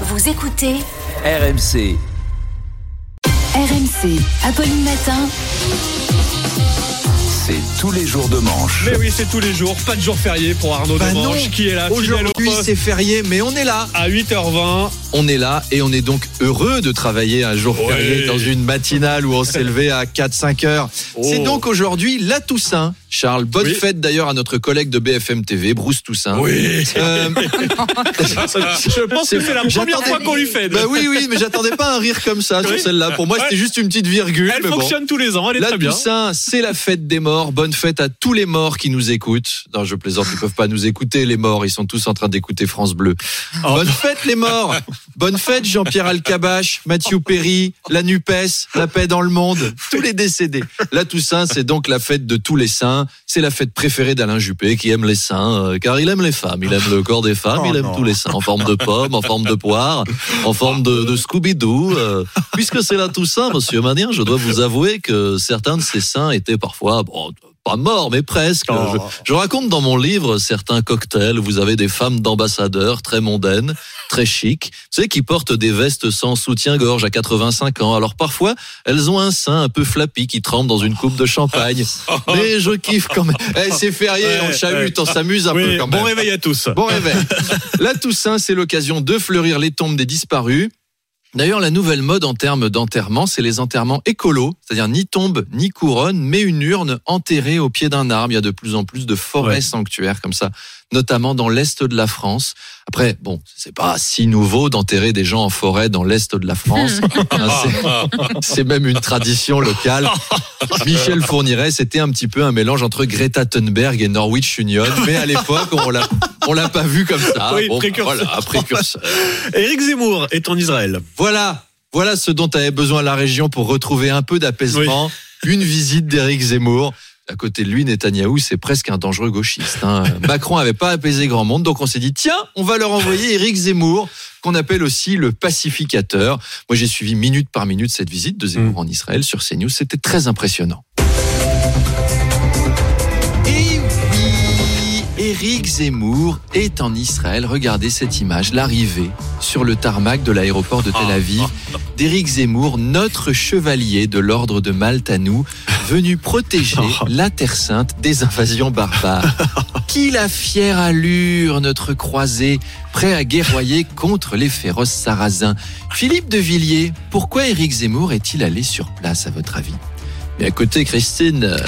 Vous écoutez RMC. RMC, Apolline Matin. C'est tous les jours de manche. Mais oui, c'est tous les jours, pas de jour férié pour Arnaud Bah Demange non. qui est là, Aujourd'hui, c'est férié, mais on est là. à 8h20. On est là et on est donc heureux de travailler un jour Ouais. férié dans une matinale où on s'est levé à 4-5 heures. C'est Oh. donc aujourd'hui la Toussaint. Charles, bonne Oui. fête d'ailleurs à notre collègue de BFM TV, Bruce Toussaint. Oui. Euh, Je pense que c'est la première fois qu'on lui fait. bah oui, oui, mais j'attendais pas un rire comme ça sur celle-là. Pour moi, c'était juste une petite virgule. Elle mais bon. fonctionne tous les ans, elle est La très bien. Toussaint, c'est la fête des morts. Bonne fête à tous les morts qui nous écoutent. Non, je plaisante, ils peuvent pas nous écouter, les morts. Ils sont tous en train d'écouter France Bleu. Oh. Bonne fête, les morts. Bonne fête, Jean-Pierre Alcabache, Mathieu Perry, la NUPES, la paix dans le monde, tous les décédés. La Toussaint, c'est donc la fête de tous les saints. C'est la fête préférée d'Alain Juppé, qui aime les saints, euh, car il aime les femmes. Il aime le corps des femmes, Oh il aime tous les saints, en forme de pomme, en forme de poire, en forme de, de Scooby-Doo. euh. puisque c'est la Toussaint, monsieur Manien, je dois vous avouer que certains de ces saints étaient parfois, bon, pas morts, mais presque. Oh. Je, je raconte dans mon livre certains cocktails vous avez des femmes d'ambassadeurs très mondaines, très chic, vous savez, qui portent des vestes sans soutien-gorge à 85 ans. Alors parfois, elles ont un sein un peu flappy qui trempe dans une coupe de champagne. Mais je kiffe quand même. Eh, c'est férié, Ouais, on chahute, ouais. on s'amuse un Oui, peu quand même. bon réveil à tous. Bon réveil. La Toussaint, c'est l'occasion de fleurir les tombes des disparus. D'ailleurs, la nouvelle mode en termes d'enterrement, c'est les enterrements écolos, c'est-à-dire ni tombe ni couronne, mais une urne enterrée au pied d'un arbre. Il y a de plus en plus de forêts Ouais. sanctuaires comme ça, notamment dans l'est de la France. Après, bon, c'est pas si nouveau d'enterrer des gens en forêt dans l'est de la France. Hein, c'est- c'est même une tradition locale. Michel Fourniret, c'était un petit peu un mélange entre Greta Thunberg et Norwich Union, mais à l'époque, on l'a, on l'a pas vu comme ça. Oui, précurseur. Voilà, précurseur. Éric Zemmour est en Israël. Voilà, voilà ce dont avait besoin la région pour retrouver un peu d'apaisement. Une visite d'Éric Zemmour. À côté de lui, Netanyahou, c'est presque un dangereux gauchiste. hein. Macron avait pas apaisé grand monde, donc on s'est dit tiens, on va leur envoyer Éric Zemmour, qu'on appelle aussi le pacificateur. Moi, j'ai suivi minute par minute cette visite de Zemmour en Israël sur CNews. C'était très impressionnant. Éric Zemmour est en Israël. Regardez cette image, l'arrivée sur le tarmac de l'aéroport de Tel Aviv d'Éric Zemmour, notre chevalier de l'ordre de Malte à nous, venu protéger la Terre Sainte des invasions barbares. Qu'il a fière allure, notre croisé, prêt à guerroyer contre les féroces sarrasins. Philippe de Villiers, pourquoi Éric Zemmour est-il allé sur place, à votre avis? Et à côté, Christine, euh,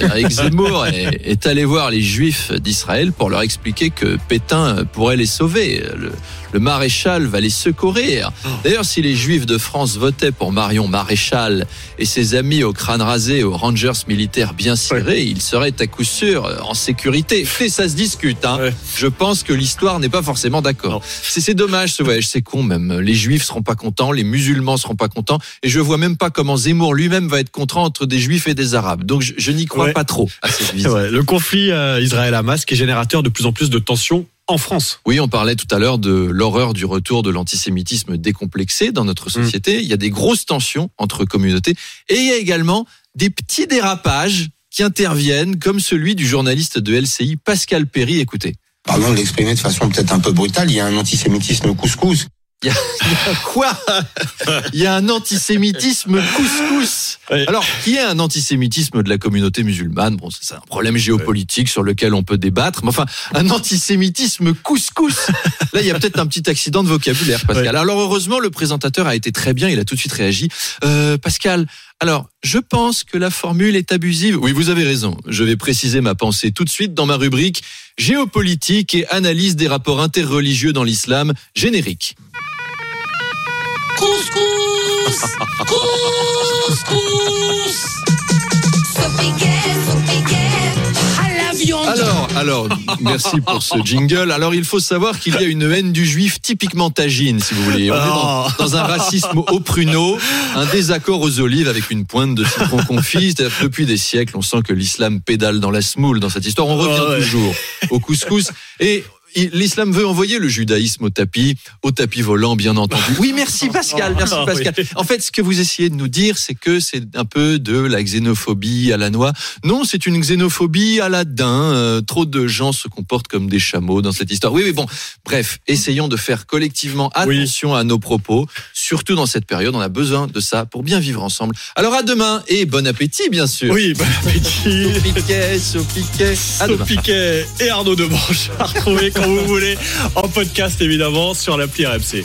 Éric Zemmour est, est allé voir les Juifs d'Israël pour leur expliquer que Pétain pourrait les sauver. Le, le maréchal va les secourir. D'ailleurs, si les Juifs de France votaient pour Marion Maréchal et ses amis au crâne rasé, aux Rangers militaires bien cirés, ils seraient à coup sûr en sécurité. Et ça se discute. Hein. Ouais. Je pense que l'histoire n'est pas forcément d'accord. C'est c'est dommage ce voyage, c'est con même. Les Juifs seront pas contents, les musulmans seront pas contents, et je vois même pas comment Zemmour lui-même va être content entre des Juifs et des Arabes. Donc je, je n'y crois Ouais. pas trop à cette. Ouais, le conflit euh, Israël-Hamas qui est générateur de plus en plus de tensions en France. Oui, on parlait tout à l'heure de l'horreur du retour de l'antisémitisme décomplexé dans notre société. Il y a des grosses tensions entre communautés et il y a également des petits dérapages qui interviennent, comme celui du journaliste de LCI Pascal Perry. Écoutez. Pardon de l'exprimer de façon peut-être un peu brutale, il y a un antisémitisme couscous. Quoi Il y a un antisémitisme couscous. Alors, qui est un antisémitisme de la communauté musulmane? Bon, c'est un problème géopolitique sur lequel on peut débattre. Mais enfin, un antisémitisme couscous. Là, il y a peut-être un petit accident de vocabulaire, Pascal. Alors, heureusement, le présentateur a été très bien. Il a tout de suite réagi. Euh, Pascal, alors, je pense que la formule est abusive. Oui, vous avez raison. Je vais préciser ma pensée tout de suite dans ma rubrique géopolitique et analyse des rapports interreligieux dans l'islam générique. Couscous Couscous Alors, alors, merci pour ce jingle. Alors, il faut savoir qu'il y a une haine du juif typiquement tagine, si vous voulez. On est dans, dans un racisme au pruneau, un désaccord aux olives avec une pointe de citron confit. C'est-à-dire que Depuis des siècles, on sent que l'islam pédale dans la semoule dans cette histoire. On revient Ah ouais. toujours au couscous. Et l'islam veut envoyer le judaïsme au tapis, au tapis volant, bien entendu. Oui, merci Pascal, merci Ah, Pascal. En fait, ce que vous essayez de nous dire, c'est que c'est un peu de la xénophobie à la noix. Non, c'est une xénophobie à la daim. Euh, trop de gens se comportent comme des chameaux dans cette histoire. Oui, mais bon, bref, essayons de faire collectivement Oui. attention à nos propos, surtout dans cette période. On a besoin de ça pour bien vivre ensemble. Alors à demain et bon appétit, bien sûr. Oui, bon appétit. Piquet, Piquet. À demain. Sophie Piquet et Arnaud Demanche à retrouver vous voulez en podcast évidemment sur l'appli RMC.